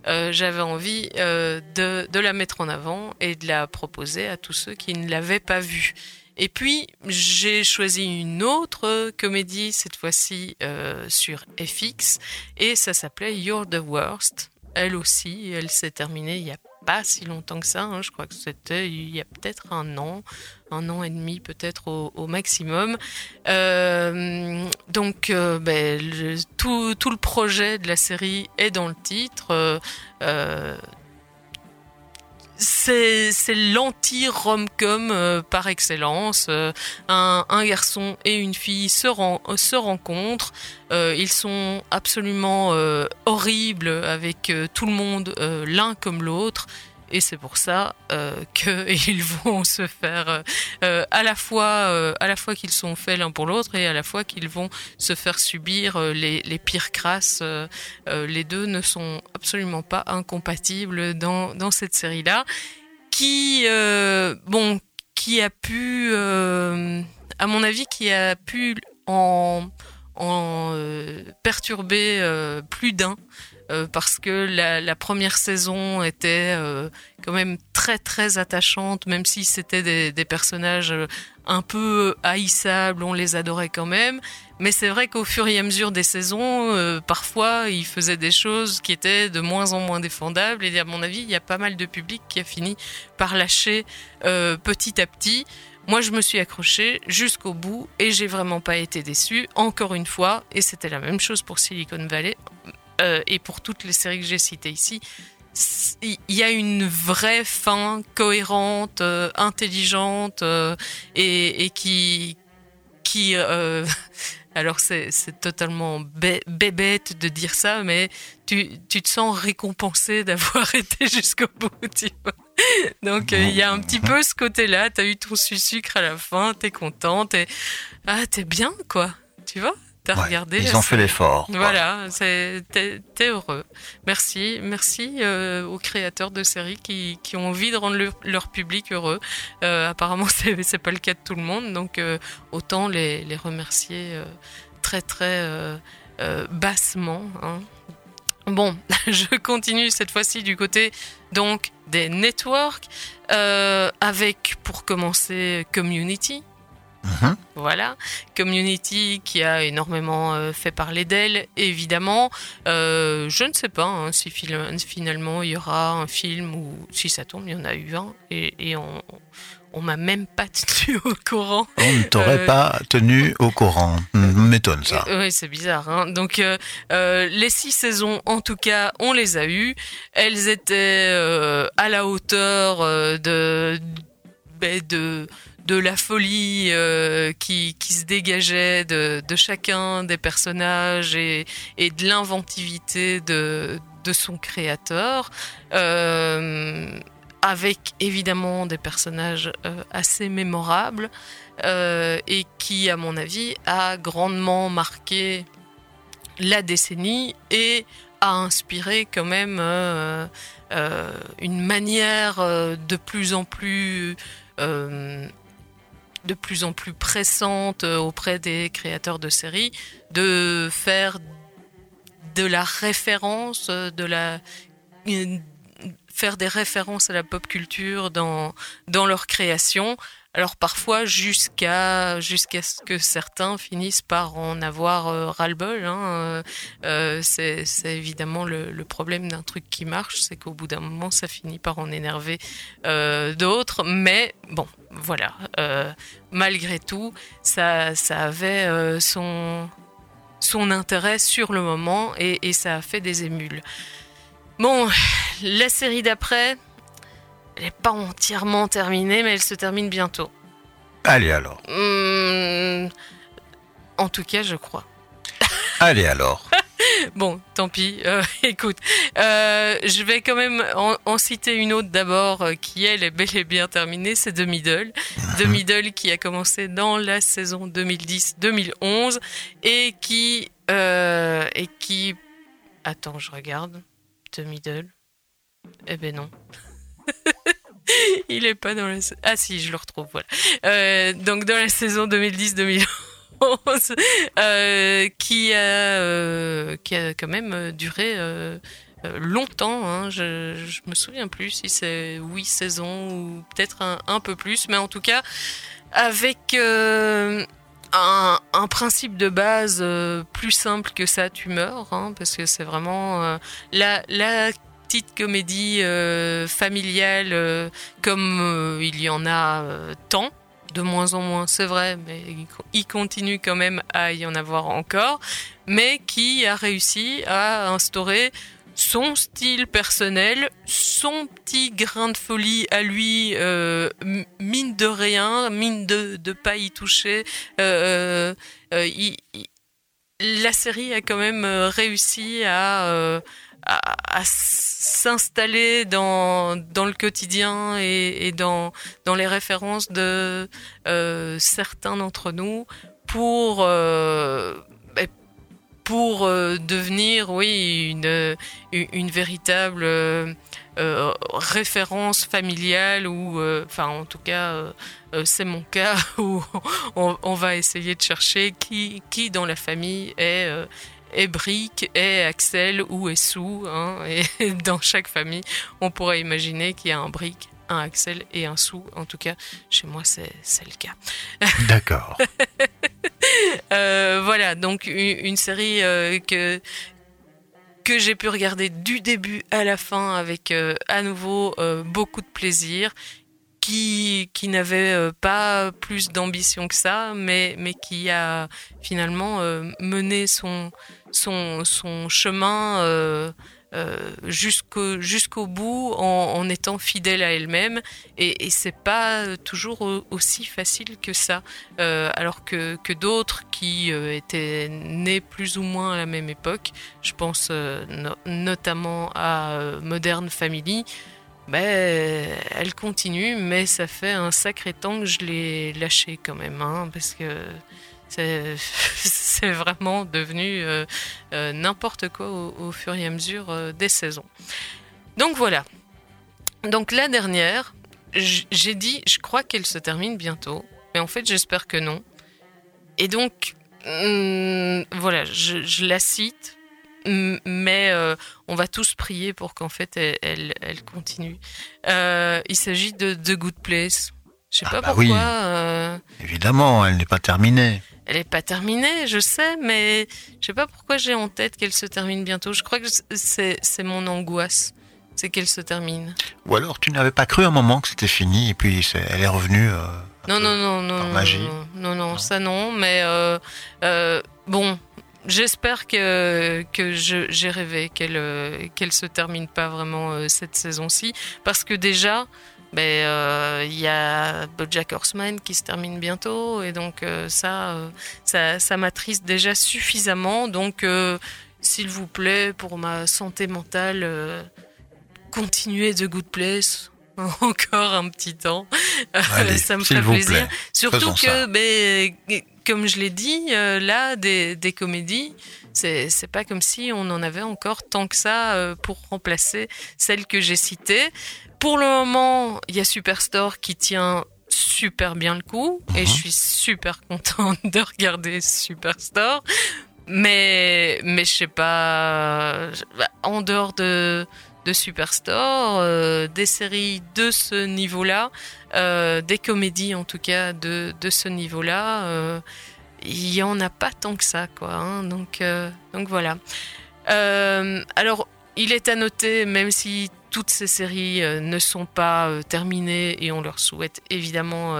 J'avais envie de, de la mettre en avant et de la proposer à tous ceux qui ne l'avaient pas vue. Et puis, j'ai choisi une autre comédie, cette fois-ci sur FX, et ça s'appelait You're the Worst elle aussi, elle s'est terminée il n'y a pas si longtemps que ça. Hein. je crois que c'était il y a peut-être un an, un an et demi peut-être au, maximum. Euh, donc, euh, ben, tout, tout, le projet de la série est dans le titre. Euh, c'est l'anti-rom-com euh, par excellence. Euh, un, garçon et une fille se, se rencontrent. Euh, ils sont absolument horribles avec tout le monde, l'un comme l'autre et c'est pour ça euh, qu'ils vont se faire euh, euh, à la fois à la fois qu'ils sont faits l'un pour l'autre et à la fois qu'ils vont se faire subir les, les pires crasses. les deux ne sont absolument pas incompatibles dans, dans cette série là, qui bon qui a pu à mon avis qui a pu en en perturber plus d'un euh, parce que la, première saison était euh, quand même très très attachante, même si c'était des, des, personnages euh, un peu haïssables, on les adorait quand même. Mais c'est vrai qu'au fur et à mesure des saisons, parfois, ils faisaient des choses qui étaient de moins en moins défendables. Et à mon avis, il y a pas mal de public qui a fini par lâcher petit à petit. Moi, je me suis accrochée jusqu'au bout et j'ai vraiment pas été déçue. Encore une fois, et c'était la même chose pour Silicon Valley. Euh, et pour toutes les séries que j'ai citées ici, il y a une vraie fin cohérente, euh, intelligente euh, et, et, qui alors c'est totalement bébête de dire ça, mais tu, te sens récompensé d'avoir été jusqu'au bout. Tu vois Donc il y a un petit peu ce côté-là. T'as eu ton sucre à la fin, t'es content, t'es ah t'es bien quoi, tu vois ils ont fait l'effort. Voilà, t'es heureux. Merci, merci euh, aux créateurs de séries qui, qui ont envie de rendre leur public heureux. Euh, apparemment, c'est pas le cas de tout le monde, donc euh, autant les, les remercier euh, très très bassement. Hein. Bon, je continue cette fois-ci du côté donc des networks avec pour commencer Community Mhm. Voilà, Community qui a énormément euh, fait parler d'elle, évidemment. Euh, je ne sais pas hein, si finalement il y aura un film ou si ça tombe, il y en a eu un et, on, on m'a même pas tenu au courant. On ne t'aurait euh, pas tenu au courant. M'étonne ça. Oui, c'est bizarre. Hein. Donc les six saisons, en tout cas, on les a eues. Elles étaient à la hauteur de ben, de de la folie euh, qui, se dégageait de, chacun des personnages et, de l'inventivité de, son créateur, euh, avec évidemment des personnages euh, assez mémorables et qui, à mon avis, a grandement marqué la décennie et a inspiré quand même une manière de plus en plus de plus en plus pressante euh, auprès des créateurs de séries de faire de la référence, euh, de la faire des références à la pop culture dans dans leur création Alors parfois jusqu'à ce que certains finissent par en avoir euh, ras-le-bol. Hein. Euh, euh, c'est évidemment le, problème d'un truc qui marche, c'est qu'au bout d'un moment ça finit par en énerver d'autres. Mais bon, voilà. Malgré tout, ça avait son son intérêt sur le moment et, et ça a fait des émules. Bon, la série d'après, elle n'est pas entièrement terminée, mais elle se termine bientôt. Allez alors. Hmm, en tout cas, je crois. Allez alors. Bon, tant pis. Euh, écoute, euh, je vais quand même en, en citer une autre d'abord euh, qui, elle, est bel et bien terminée. C'est The Middle. The Middle qui a commencé dans la saison 2010-2011 et qui... et qui... Attends, je regarde. The Middle. Eh ben non. Il est pas dans la... Ah si, je le retrouve, voilà. Euh, donc dans la saison 2010-2011, euh, qui, a, euh, qui a quand même duré longtemps. Hein. Je, je me souviens plus si c'est huit saisons ou peut-être un, peu plus, mais en tout cas avec un, principe de base plus simple que ça, tu meurs, hein, parce que c'est vraiment euh, la, la petite comédie euh, familiale euh, comme euh, il y en a tant. De moins en moins, c'est vrai, mais il co- il continue quand même à y en avoir encore, mais qui a réussi à instaurer son style personnel, son petit grain de folie à lui, mine de rien, mine de de pas y toucher. La série a quand même réussi à, à, s'installer dans, dans le quotidien et, dans, dans les références de euh, certains d'entre nous pour, euh, ben, pour euh, devenir, oui, une, une, véritable référence familiale ou, enfin, en tout cas, c'est mon cas où on, on va essayer de chercher qui, qui dans la famille est, est Brick, est Axel ou est Sue. Hein, et dans chaque famille, on pourrait imaginer qu'il y a un Brick, un Axel et un Sue. En tout cas, chez moi, c'est c'est le cas. D'accord. Euh, voilà, donc une, une série euh, que que j'ai pu regarder du début à la fin avec euh, à nouveau euh, beaucoup de plaisir, qui qui n'avait euh, pas plus d'ambition que ça, mais mais qui a finalement euh, mené son son son chemin. euh, jusqu'au jusqu'au bout en, étant fidèle à elle-même et, et c'est pas toujours au- aussi facile que ça alors que, que d'autres qui étaient nés plus ou moins à la même époque je pense no- notamment à Modern Family ben, elle continue mais ça fait un sacré temps que je l'ai lâché quand même hein, parce que c'est vraiment devenu euh, euh, n'importe quoi au, fur et à mesure euh, des saisons. Donc voilà. Donc la dernière, j'ai dit, je crois qu'elle se termine bientôt, mais en fait j'espère que non. Et donc hum, voilà, je, je la cite, mais euh, on va tous prier pour qu'en fait elle, elle, elle continue. Euh, il s'agit de The Good Place. Je sais pas bah pourquoi. oui. euh, Évidemment, elle n'est pas terminée. elle est pas terminée, je sais, mais je sais pas pourquoi j'ai en tête qu'elle se termine bientôt. Je crois que c'est c'est mon angoisse, c'est qu'elle se termine. Ou alors tu n'avais pas cru un moment que c'était fini et puis elle est revenue. Non, non, non, non, magie. non, non, non, ça non, mais bon, j'espère que que j'ai rêvé qu'elle euh, qu'elle se termine pas vraiment euh, cette saison-ci, parce que déjà. Ben, euh, il y a BoJack Horseman qui se termine bientôt et donc euh, ça, euh, ça, ça m'attriste déjà suffisamment. Donc, s'il vous plaît, pour ma santé mentale, continuez The Good Place encore un petit temps. Allez, ça me vous plaisir. plaît, Surtout que. Comme je l'ai dit, euh, là, des, des comédies, c'est c'est pas comme si on en avait encore tant que ça euh, pour remplacer celles que j'ai citées. Pour le moment, il y a Superstore qui tient super bien le coup et je suis super contente de regarder Superstore. Mais, mais je sais pas, en dehors de, de Superstore, euh, des séries de ce niveau-là, euh, des comédies en tout cas de, ce niveau-là. euh, il y en a pas tant que ça, quoi. hein. donc, voilà. Alors, il est à noter, même si toutes ces séries ne sont pas terminées et on leur souhaite évidemment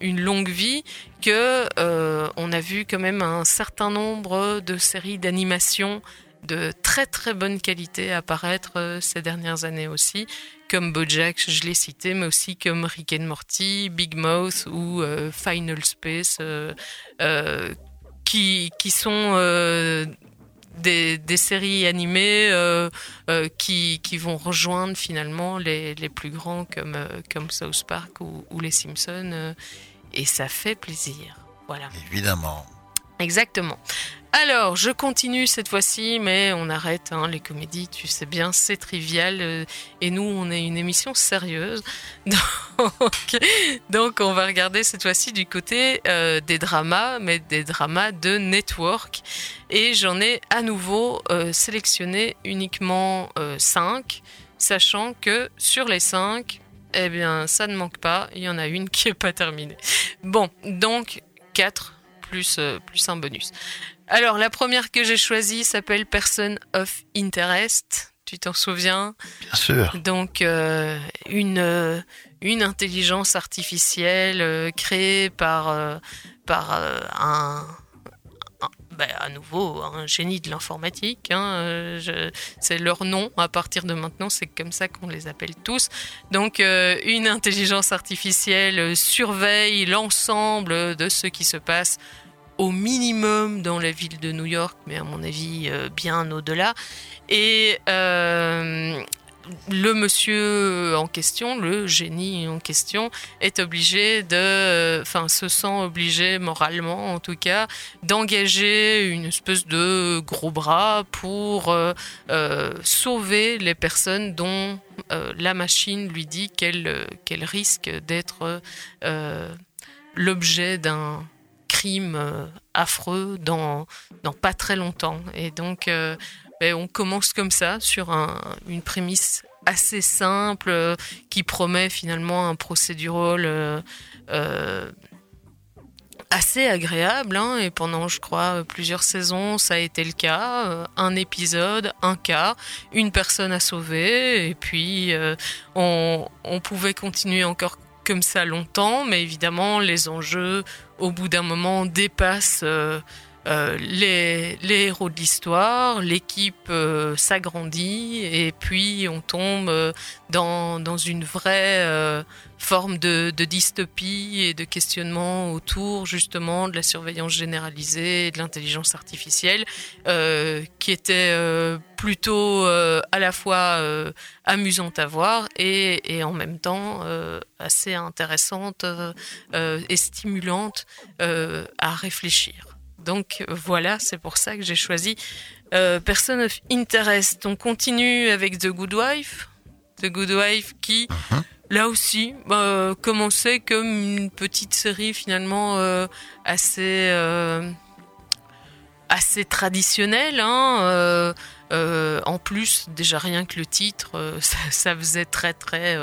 une longue vie, que on a vu quand même un certain nombre de séries d'animation de très très bonne qualité apparaître euh, ces dernières années aussi, comme BoJack, je l'ai cité, mais aussi comme Rick and Morty, Big Mouth ou euh, Final Space, euh, qui, qui sont des, des séries animées qui, qui vont rejoindre finalement les, les plus grands comme, comme South Park ou, ou les Simpsons. et ça fait plaisir. Voilà. Évidemment. Exactement. Alors, je continue cette fois-ci, mais on arrête hein, les comédies, tu sais bien, c'est trivial. euh, et nous, on est une émission sérieuse. Donc, donc on va regarder cette fois-ci du côté euh, des dramas, mais des dramas de network. Et j'en ai à nouveau euh, sélectionné uniquement 5, sachant que sur les 5, eh bien, ça ne manque pas, il y en a une qui n'est pas terminée. Bon, donc 4 plus, euh, plus un bonus. Alors, la première que j'ai choisie s'appelle Person of Interest. Tu t'en souviens? Bien sûr. Donc, euh, une, euh, une intelligence artificielle créée par, par un, ben, à nouveau un génie de l'informatique. hein, euh, c'est leur nom à partir de maintenant, c'est comme ça qu'on les appelle tous. Donc, euh, une intelligence artificielle surveille l'ensemble de ce qui se passe au minimum dans la ville de New York, mais à mon avis euh, bien au-delà. Et le monsieur en question, le génie en question, est obligé de, enfin, se sent obligé moralement, en tout cas, d'engager une espèce de gros bras pour euh, euh, sauver les personnes dont euh, la machine lui dit qu'elle euh, qu'elle risque d'être l'objet d'un crime affreux dans, dans pas très longtemps. Et donc, ben, on commence comme ça, sur un- une prémisse assez simple, euh, qui promet finalement un procédural euh, euh, assez agréable. hein, et pendant, je crois, plusieurs saisons, ça a été le cas. Un épisode, un cas, une personne à sauver, et puis on pouvait continuer encore comme ça longtemps, mais évidemment, les enjeux, au bout d'un moment, dépassent euh, les, héros de l'histoire, l'équipe euh, s'agrandit, et puis on tombe euh, dans, dans une vraie forme de, dystopie et de questionnement autour justement de la surveillance généralisée et de l'intelligence artificielle, qui était plutôt à la fois amusante à voir et, en même temps assez intéressante et stimulante à réfléchir. Donc voilà, c'est pour ça que j'ai choisi euh, Person of Interest. On continue avec The Good Wife. The Good Wife qui, là aussi, euh, commençait comme une petite série finalement euh, assez, euh, assez traditionnelle. Hein, euh, en plus, déjà rien que le titre, ça, ça faisait très très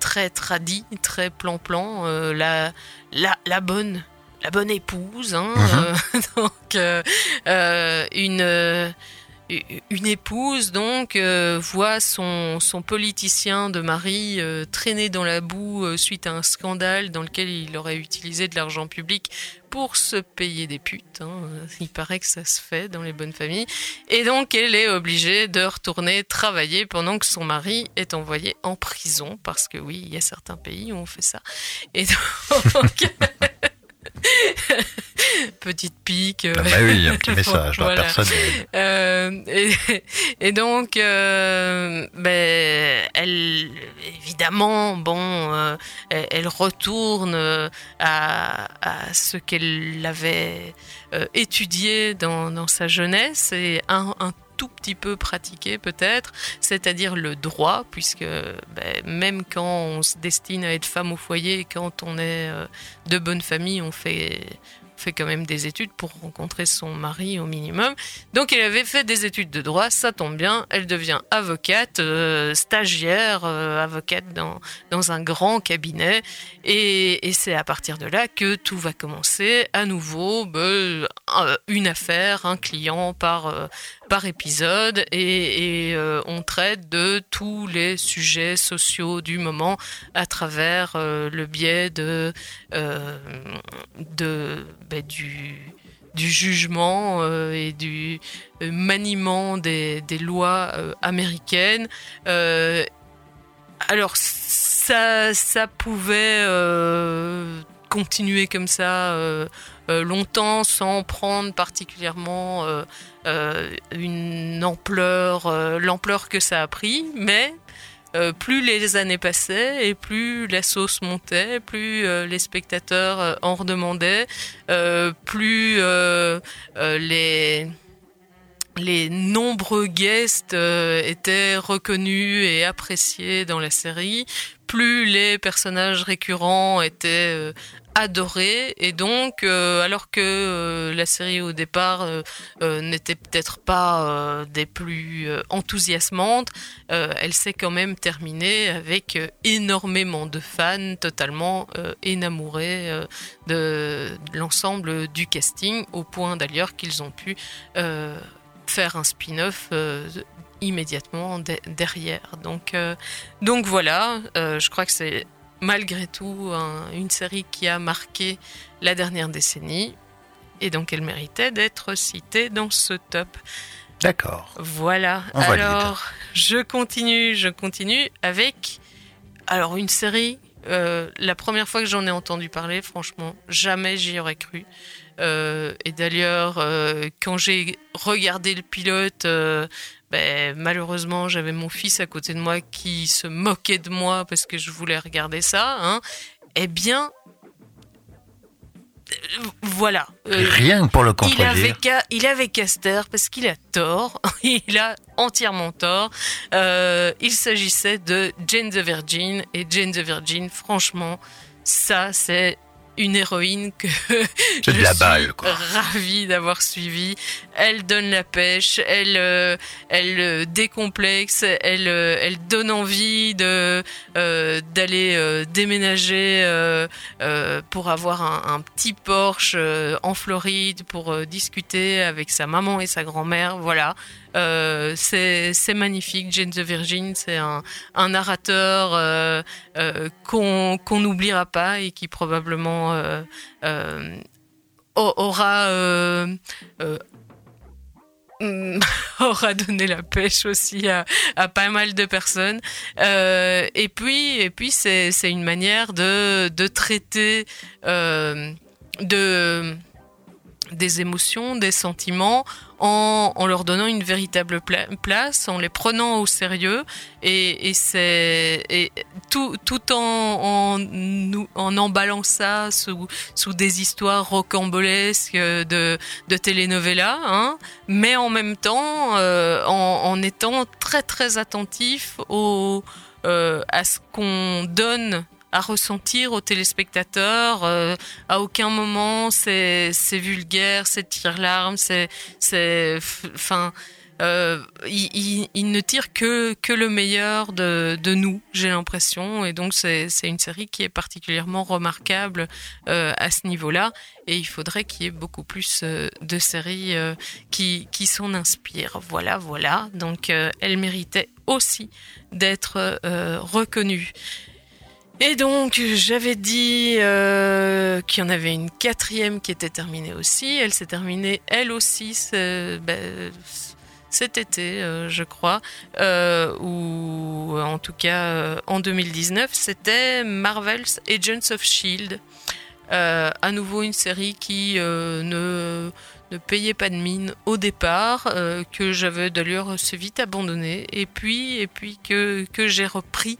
très tradi, très plan-plan. la, la, la bonne la bonne épouse, hein, euh, donc euh, euh, une une épouse donc euh, voit son, son politicien de mari euh, traîner dans la boue euh, suite à un scandale dans lequel il aurait utilisé de l'argent public pour se payer des putes. hein. Il paraît que ça se fait dans les bonnes familles. Et donc elle est obligée de retourner travailler pendant que son mari est envoyé en prison parce que oui, il y a certains pays où on fait ça. Et donc petite pique. euh, Ah bah oui, un petit message la voilà. personne. Euh, et, et donc, euh, ben, elle, évidemment, bon, euh, elle, elle retourne à, à ce qu'elle avait étudié dans, dans sa jeunesse et un, un tout petit peu pratiqué peut-être, c'est-à-dire le droit, puisque ben, même quand on se destine à être femme au foyer, quand on est euh, de bonne famille, on fait fait quand même des études pour rencontrer son mari au minimum. Donc elle avait fait des études de droit, ça tombe bien, elle devient avocate, euh, stagiaire, euh, avocate dans, dans un grand cabinet. Et, c'est à partir de là que tout va commencer à nouveau, ben, une affaire, un client par, euh, par épisode. Et, euh, on traite de tous les sujets sociaux du moment à travers euh, le biais de, euh, ben, du jugement euh, et du euh, maniement des, des lois euh, américaines. Euh, alors ça, ça pouvait euh, continuer comme ça euh, euh, longtemps sans prendre particulièrement euh, une ampleur, l'ampleur que ça a pris, mais plus les années passaient et plus la sauce montait, plus les spectateurs en redemandaient, plus les les nombreux guests étaient reconnus et appréciés dans la série, plus les personnages récurrents étaient adorés et donc euh, alors que euh, la série au départ euh, n'était peut-être pas des plus enthousiasmantes, elle s'est quand même terminée avec énormément de fans totalement énamourés de, l'ensemble du casting au point d'ailleurs qu'ils ont pu faire un spin-off immédiatement de- derrière. Donc, voilà, je crois que c'est malgré tout un- une série qui a marqué la dernière décennie et donc elle méritait d'être citée dans ce top. D'accord. Voilà. On alors, je continue, je continue avec alors une série. euh, la première fois que j'en ai entendu parler, franchement, jamais j'y aurais cru. Euh, et d'ailleurs, euh, quand j'ai regardé le pilote, ben, malheureusement, j'avais mon fils à côté de moi qui se moquait de moi parce que je voulais regarder ça. Hein. Eh bien, euh, voilà. Euh, Rien que pour le il contredire. avait, qu'à- il avait Caster parce qu'il a tort. il a entièrement tort. Euh, il s'agissait de Jane the Virgin. Et Jane the Virgin, franchement, ça, c'est une héroïne que C'est de je la suis balle, quoi. ravie d'avoir suivi. Elle donne la pêche, elle, euh, elle euh, décomplexe, elle, euh, elle donne envie de euh, d'aller euh, déménager pour avoir un, un petit Porsche en Floride pour discuter avec sa maman et sa grand-mère. Voilà, Euh, c'est magnifique. Jane the Virgin, c'est un, narrateur euh, euh, qu'on n'oubliera pas et qui probablement aura aura donné la pêche aussi à, pas mal de personnes. Et puis, et puis c'est une manière de, traiter de des émotions, des sentiments, en, leur donnant une véritable pla- place, en les prenant au sérieux, et, c'est tout, tout en, en, emballant ça sous, sous des histoires rocambolesques de, de telenovela, hein, mais en même temps euh, en, en étant très très attentif au, euh, à ce qu'on donne à ressentir aux téléspectateurs. euh, à aucun moment c'est vulgaire, c'est tire-larme, c'est enfin euh, il, il- ne tire que que le meilleur de de nous, j'ai l'impression, et donc c'est une série qui est particulièrement remarquable euh, à ce niveau-là, et il faudrait qu'il y ait beaucoup plus euh, de séries euh, qui qui s'en inspirent. Voilà, voilà. Donc euh, elle méritait aussi d'être reconnue. Et donc, j'avais dit euh, qu'il y en avait une quatrième qui était terminée aussi. Elle s'est terminée, elle aussi, ben, cet été, euh, je crois, euh, ou en tout cas en 2019. C'était Marvel's Agents of Shield. À nouveau une série qui ne ne payait pas de mine au départ, que j'avais d'ailleurs assez vite abandonné, et puis et puis que que j'ai repris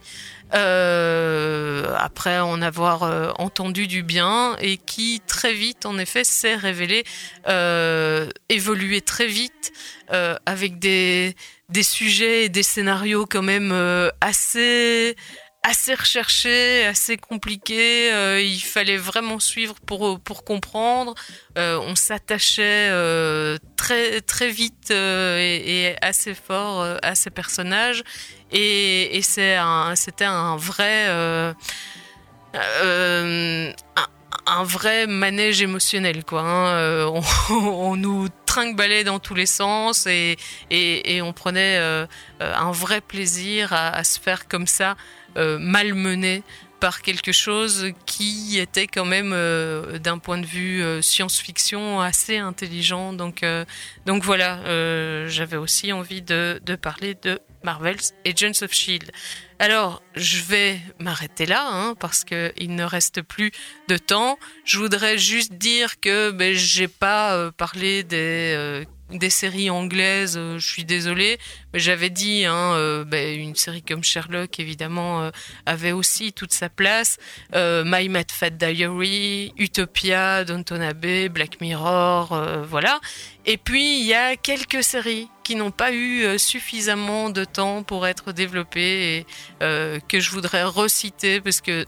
euh, après en avoir euh, entendu du bien et qui très vite en effet s'est révélé euh, évoluer très vite euh, avec des des sujets et des scénarios quand même euh, assez assez recherché, assez compliqué. Euh, il fallait vraiment suivre pour pour comprendre. Euh, on s'attachait euh, très très vite et, assez fort à ces personnages. Et, et c'est c'était un vrai un, vrai manège émotionnel quoi. Hein. On, on, nous trinque dans tous les sens et, et, on prenait un vrai plaisir à, se faire comme ça euh, malmené par quelque chose qui était quand même euh, d'un point de vue euh, science-fiction assez intelligent. Donc, donc voilà, j'avais aussi envie de, parler de Marvel's Agents of Shield. Alors, je vais m'arrêter là hein, parce que il ne reste plus de temps. Je voudrais juste dire que ben, j'ai pas parlé des des séries anglaises, euh, je suis désolée, mais j'avais dit, hein, euh, ben, une série comme Sherlock, évidemment, euh, avait aussi toute sa place. My Mad Fat Diary, Utopia, Downton Abbey, Black Mirror, voilà. Et puis, il y a quelques séries qui n'ont pas eu suffisamment de temps pour être développées et que je voudrais reciter parce que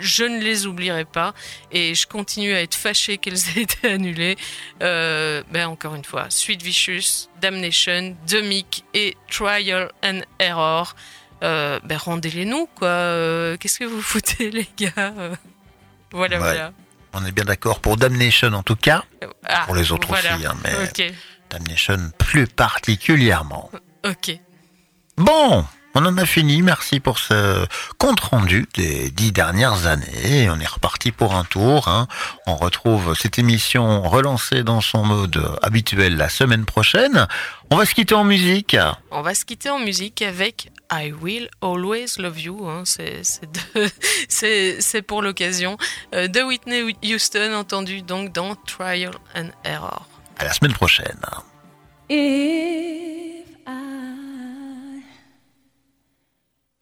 je ne les oublierai pas et je continue à être fâché qu'elles aient été annulées. Euh, ben encore une fois, Sweet Vicious, Damnation, Demic et Trial and Error. Euh, ben rendez-les nous quoi. Euh, qu'est-ce que vous foutez les gars euh, Voilà voilà. On est bien d'accord pour Damnation en tout cas. Ah, pour les autres aussi, hein, mais Damnation plus particulièrement. Ok. Bon, on en a fini. Merci pour ce compte rendu des dix dernières années. On est reparti pour un tour. Hein. On retrouve cette émission relancée dans son mode habituel la semaine prochaine. On va se quitter en musique. On va se quitter en musique avec I Will Always Love You. Hein. C'est pour l'occasion euh, de Whitney Houston, entendu donc dans Trial and Error. À la semaine prochaine.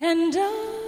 And I